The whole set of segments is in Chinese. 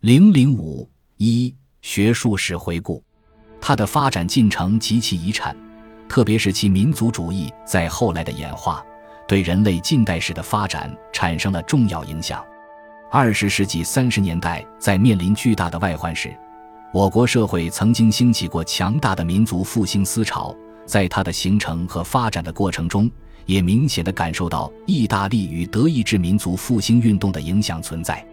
零零五一学术史回顾，它的发展进程及其遗产，特别是其民族主义在后来的演化，对人类近代史的发展产生了重要影响。二十世纪三十年代，在面临巨大的外患时，我国社会曾经兴起过强大的民族复兴思潮，在它的形成和发展的过程中，也明显的感受到意大利与德意志民族复兴运动的影响存在。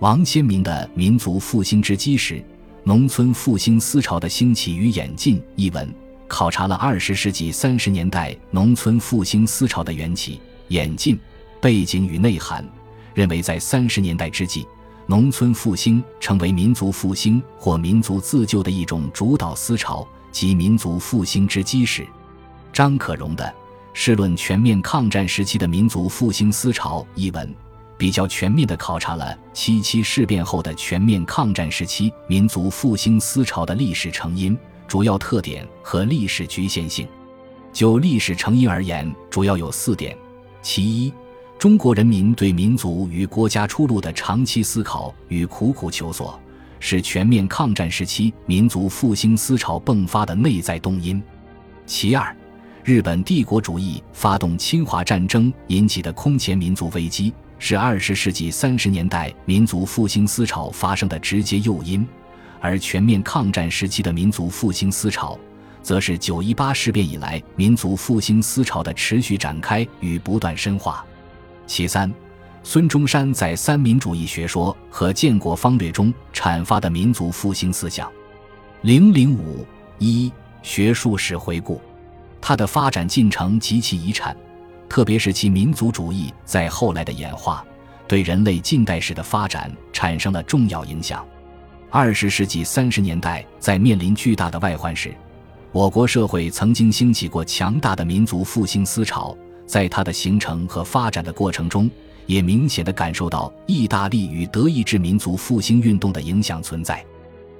王先民的《民族复兴之基石：农村复兴思潮的兴起与演进》一文，考察了二十世纪三十年代农村复兴思潮的缘起、演进、背景与内涵，认为在三十年代之际，农村复兴成为民族复兴或民族自救的一种主导思潮及民族复兴之基石。张可荣的《试论全面抗战时期的民族复兴思潮》一文。比较全面地考察了七七事变后的全面抗战时期民族复兴思潮的历史成因、主要特点和历史局限性。就历史成因而言，主要有四点：其一，中国人民对民族与国家出路的长期思考与苦苦求索，是全面抗战时期民族复兴思潮迸发的内在动因；其二，日本帝国主义发动侵华战争引起的空前民族危机。是二十世纪三十年代民族复兴思潮发生的直接诱因，而全面抗战时期的民族复兴思潮，则是九一八事变以来民族复兴思潮的持续展开与不断深化。其三，孙中山在三民主义学说和建国方略中阐发的民族复兴思想。零零五一学术史回顾，它的发展进程及其遗产。特别是其民族主义在后来的演化，对人类近代史的发展产生了重要影响。二十世纪三十年代，在面临巨大的外患时，我国社会曾经兴起过强大的民族复兴思潮，在它的形成和发展的过程中，也明显的感受到意大利与德意志民族复兴运动的影响存在。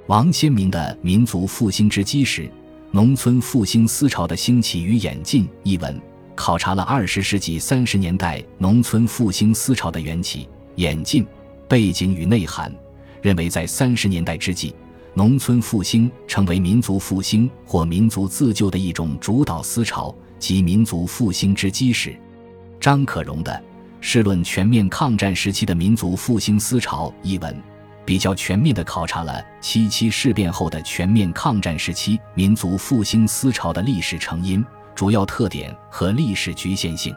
王先民的《民族复兴之基石：农村复兴思潮的兴起与演进》一文。考察了二十世纪三十年代农村复兴思潮的缘起、演进、背景与内涵，认为在三十年代之际，农村复兴成为民族复兴或民族自救的一种主导思潮及民族复兴之基石。张可荣的《试论全面抗战时期的民族复兴思潮》一文，比较全面地考察了七七事变后的全面抗战时期民族复兴思潮的历史成因。主要特点和历史局限性，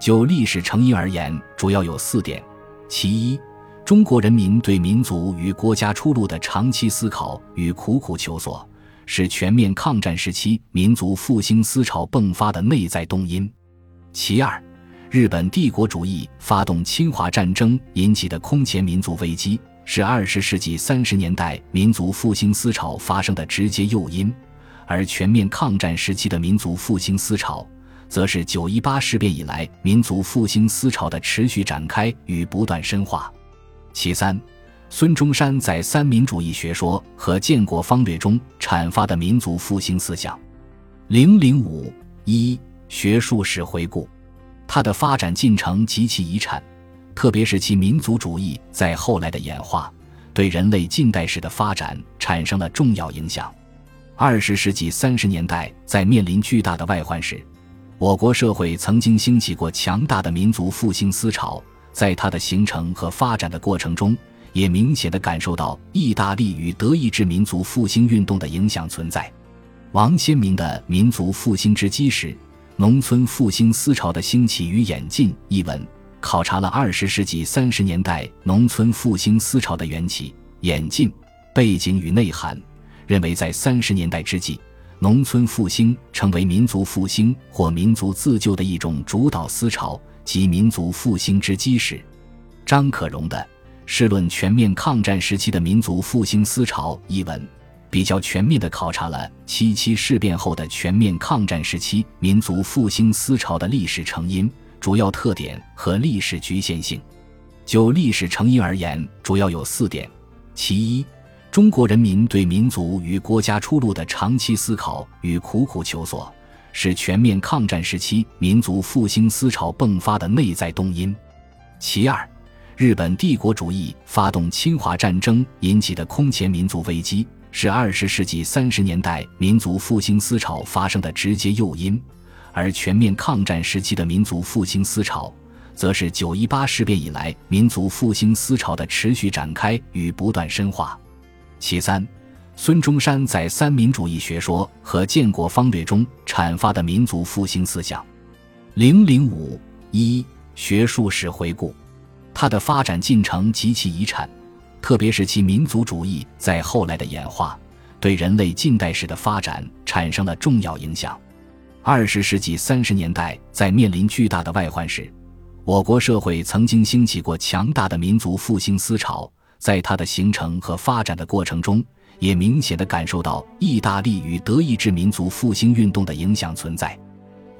就历史成因而言，主要有四点：其一，中国人民对民族与国家出路的长期思考与苦苦求索，是全面抗战时期民族复兴思潮迸发的内在动因；其二，日本帝国主义发动侵华战争引起的空前民族危机，是二十世纪三十年代民族复兴思潮发生的直接诱因。而全面抗战时期的民族复兴思潮，则是九一八事变以来民族复兴思潮的持续展开与不断深化。其三，孙中山在三民主义学说和建国方略中阐发的民族复兴思想。零零五一学术史回顾，它的发展进程及其遗产，特别是其民族主义在后来的演化，对人类近代史的发展产生了重要影响。二十世纪三十年代，在面临巨大的外患时，我国社会曾经兴起过强大的民族复兴思潮，在它的形成和发展的过程中，也明显的感受到意大利与德意志民族复兴运动的影响存在。王先民的《民族复兴之基石：农村复兴思潮的兴起与演进》一文，考察了二十世纪三十年代农村复兴思潮的缘起、演进、背景与内涵。认为在三十年代之际，农村复兴成为民族复兴或民族自救的一种主导思潮及民族复兴之基石。张可荣的《试论全面抗战时期的民族复兴思潮》一文，比较全面地考察了七七事变后的全面抗战时期民族复兴思潮的历史成因、主要特点和历史局限性。就历史成因而言，主要有四点：其一。中国人民对民族与国家出路的长期思考与苦苦求索，是全面抗战时期民族复兴思潮迸发的内在动因；其二，日本帝国主义发动侵华战争引起的空前民族危机，是二十世纪三十年代民族复兴思潮发生的直接诱因；而全面抗战时期的民族复兴思潮，则是九一八事变以来民族复兴思潮的持续展开与不断深化。其三，孙中山在三民主义学说和建国方略中阐发的民族复兴思想。零零五一学术史回顾。它的发展进程及其遗产，特别是其民族主义在后来的演化，对人类近代史的发展产生了重要影响。二十世纪三十年代在面临巨大的外患时，我国社会曾经兴起过强大的民族复兴思潮，在它的形成和发展的过程中，也明显的感受到意大利与德意志民族复兴运动的影响存在。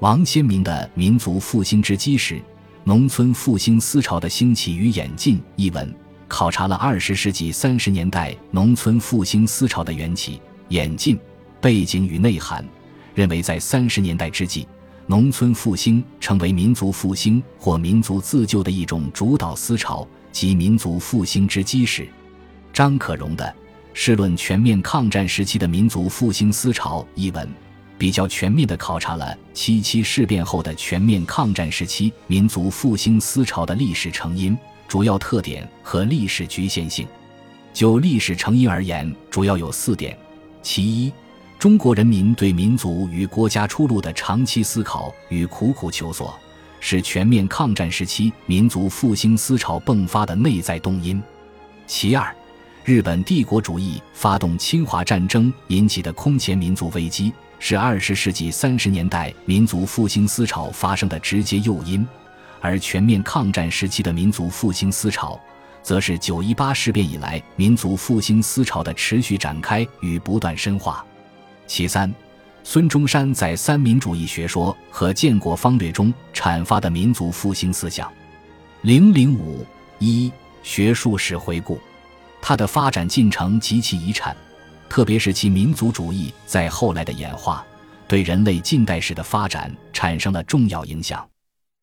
王先民的《民族复兴之基石》。农村复兴思潮的兴起与演进一文，考察了二十世纪三十年代农村复兴思潮的缘起、演进、背景与内涵，认为在三十年代之际，农村复兴成为民族复兴或民族自救的一种主导思潮及民族复兴之基石。张可荣的《试论全面抗战时期的民族复兴思潮》一文。比较全面地考察了七七事变后的全面抗战时期民族复兴思潮的历史成因、主要特点和历史局限性。就历史成因而言，主要有四点：其一，中国人民对民族与国家出路的长期思考与苦苦求索，是全面抗战时期民族复兴思潮迸发的内在动因；其二，日本帝国主义发动侵华战争引起的空前民族危机。是二十世纪三十年代民族复兴思潮发生的直接诱因，而全面抗战时期的民族复兴思潮，则是九一八事变以来民族复兴思潮的持续展开与不断深化。其三，孙中山在三民主义学说和建国方略中阐发的民族复兴思想。零零五一学术史回顾，它的发展进程及其遗产。特别是其民族主义在后来的演化，对人类近代史的发展产生了重要影响。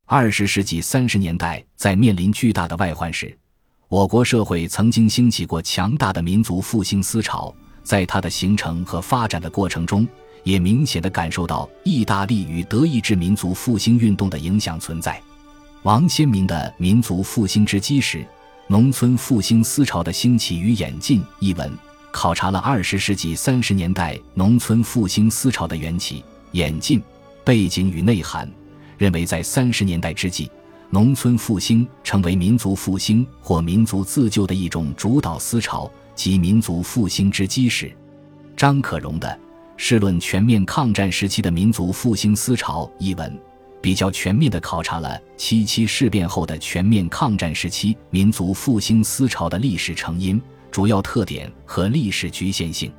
二十世纪三十年代在面临巨大的外患时，我国社会曾经兴起过强大的民族复兴思潮，在它的形成和发展的过程中，也明显的感受到意大利与德意志民族复兴运动的影响存在。王先民的《民族复兴之基石：农村复兴思潮的兴起与演进》一文。考察了二十世纪三十年代农村复兴思潮的缘起、演进、背景与内涵，认为在三十年代之际，农村复兴成为民族复兴或民族自救的一种主导思潮及民族复兴之基石。张可荣的《试论全面抗战时期的民族复兴思潮》一文，比较全面地考察了七七事变后的全面抗战时期民族复兴思潮的历史成因。主要特点和历史局限性，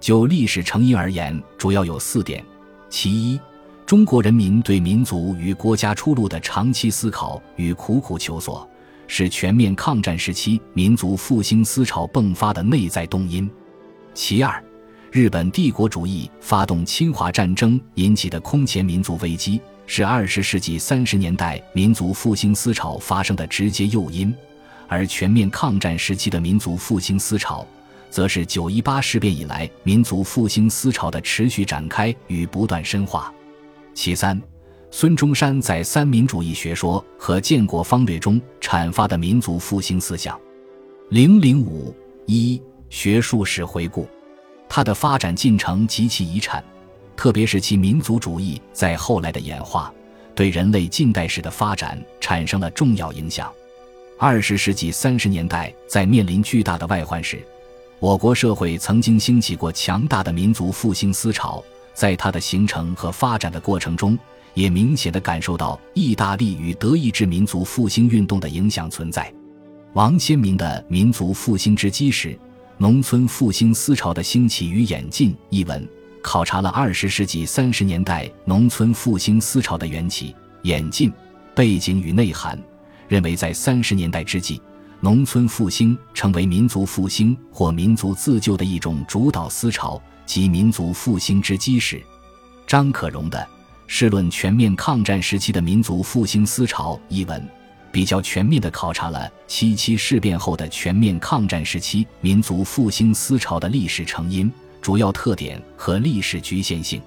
就历史成因而言，主要有四点：其一，中国人民对民族与国家出路的长期思考与苦苦求索，是全面抗战时期民族复兴思潮迸发的内在动因；其二，日本帝国主义发动侵华战争引起的空前民族危机，是二十世纪三十年代民族复兴思潮发生的直接诱因。而全面抗战时期的民族复兴思潮，则是九一八事变以来民族复兴思潮的持续展开与不断深化。其三，孙中山在三民主义学说和建国方略中阐发的民族复兴思想。零零五一学术史回顾，它的发展进程及其遗产，特别是其民族主义在后来的演化，对人类近代史的发展产生了重要影响。二十世纪三十年代在面临巨大的外患时，我国社会曾经兴起过强大的民族复兴思潮，在它的形成和发展的过程中，也明显的感受到意大利与德意志民族复兴运动的影响存在。王先民的《民族复兴之基石：农村复兴思潮的兴起与演进》一文，考察了二十世纪三十年代农村复兴思潮的缘起、演进、背景与内涵。认为在三十年代之际，农村复兴成为民族复兴或民族自救的一种主导思潮及民族复兴之基石。张可荣的《试论全面抗战时期的民族复兴思潮》一文，比较全面地考察了七七事变后的全面抗战时期民族复兴思潮的历史成因、主要特点和历史局限性。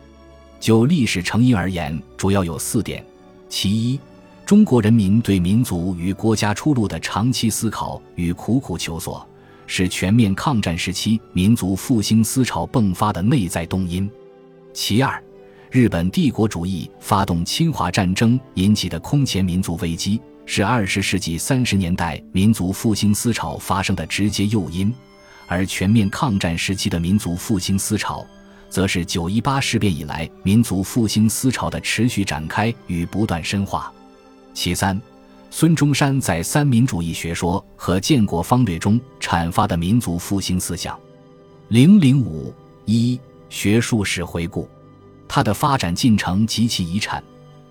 就历史成因而言，主要有四点：其一，中国人民对民族与国家出路的长期思考与苦苦求索，是全面抗战时期民族复兴思潮迸发的内在动因；其二，日本帝国主义发动侵华战争引起的空前民族危机。是二十世纪三十年代民族复兴思潮发生的直接诱因，而全面抗战时期的民族复兴思潮，则是九一八事变以来民族复兴思潮的持续展开与不断深化。其三，孙中山在三民主义学说和建国方略中阐发的民族复兴思想。零零五一学术史回顾，它的发展进程及其遗产。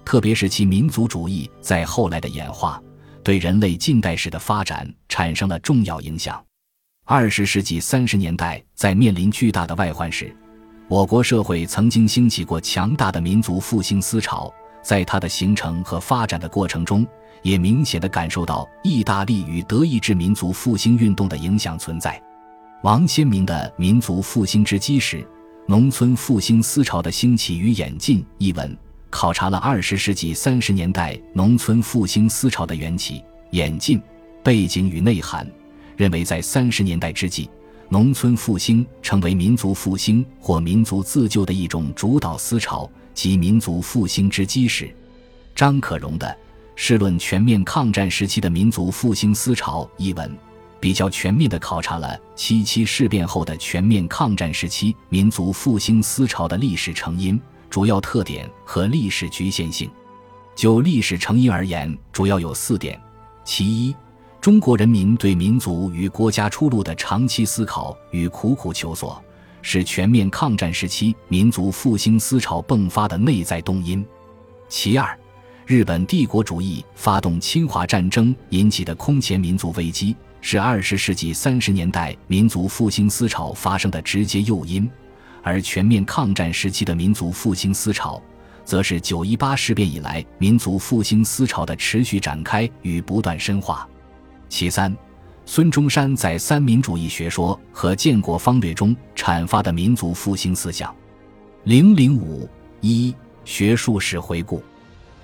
特别是其民族主义在后来的演化，对人类近代史的发展产生了重要影响。二十世纪三十年代在面临巨大的外患时，我国社会曾经兴起过强大的民族复兴思潮，在它的形成和发展的过程中，也明显的感受到意大利与德意志民族复兴运动的影响存在。王先民的《民族复兴之基石：农村复兴思潮的兴起与演进》一文。考察了二十世纪三十年代农村复兴思潮的缘起、演进、背景与内涵，认为在三十年代之际，农村复兴成为民族复兴或民族自救的一种主导思潮及民族复兴之基石。张可荣的《试论全面抗战时期的民族复兴思潮》一文，比较全面地考察了七七事变后的全面抗战时期民族复兴思潮的历史成因。主要特点和历史局限性，就历史成因而言，主要有四点：其一，中国人民对民族与国家出路的长期思考与苦苦求索，是全面抗战时期民族复兴思潮迸发的内在动因；其二，日本帝国主义发动侵华战争引起的空前民族危机，是二十世纪三十年代民族复兴思潮发生的直接诱因。而全面抗战时期的民族复兴思潮，则是九一八事变以来民族复兴思潮的持续展开与不断深化。其三，孙中山在三民主义学说和建国方略中阐发的民族复兴思想。零零五一学术史回顾，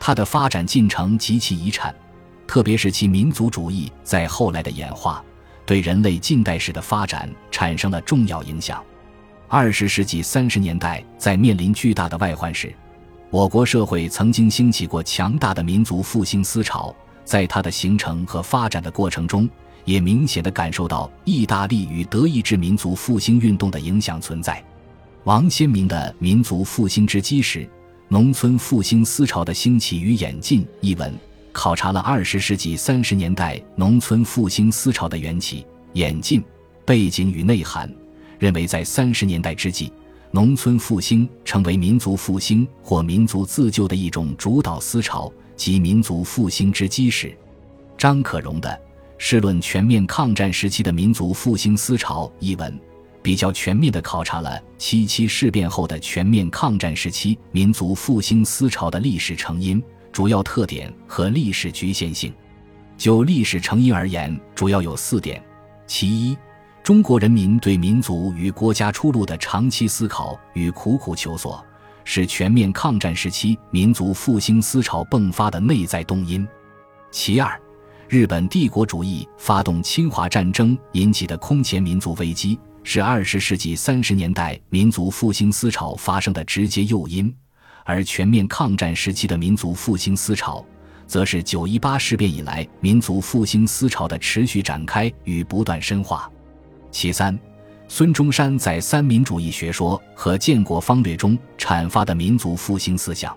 它的发展进程及其遗产，特别是其民族主义在后来的演化，对人类近代史的发展产生了重要影响。二十世纪三十年代在面临巨大的外患时，我国社会曾经兴起过强大的民族复兴思潮，在它的形成和发展的过程中，也明显的感受到意大利与德意志民族复兴运动的影响存在。王先民的《民族复兴之基石：农村复兴思潮的兴起与演进》一文，考察了二十世纪三十年代农村复兴思潮的缘起、演进、背景与内涵。认为，在三十年代之际，农村复兴成为民族复兴或民族自救的一种主导思潮及民族复兴之基石。张可荣的《试论全面抗战时期的民族复兴思潮》一文，比较全面地考察了七七事变后的全面抗战时期民族复兴思潮的历史成因、主要特点和历史局限性。就历史成因而言，主要有四点：其一。中国人民对民族与国家出路的长期思考与苦苦求索，是全面抗战时期民族复兴思潮迸发的内在动因；其二，日本帝国主义发动侵华战争引起的空前民族危机，是二十世纪三十年代民族复兴思潮发生的直接诱因；而全面抗战时期的民族复兴思潮，则是九一八事变以来民族复兴思潮的持续展开与不断深化。其三，孙中山在三民主义学说和建国方略中阐发的民族复兴思想。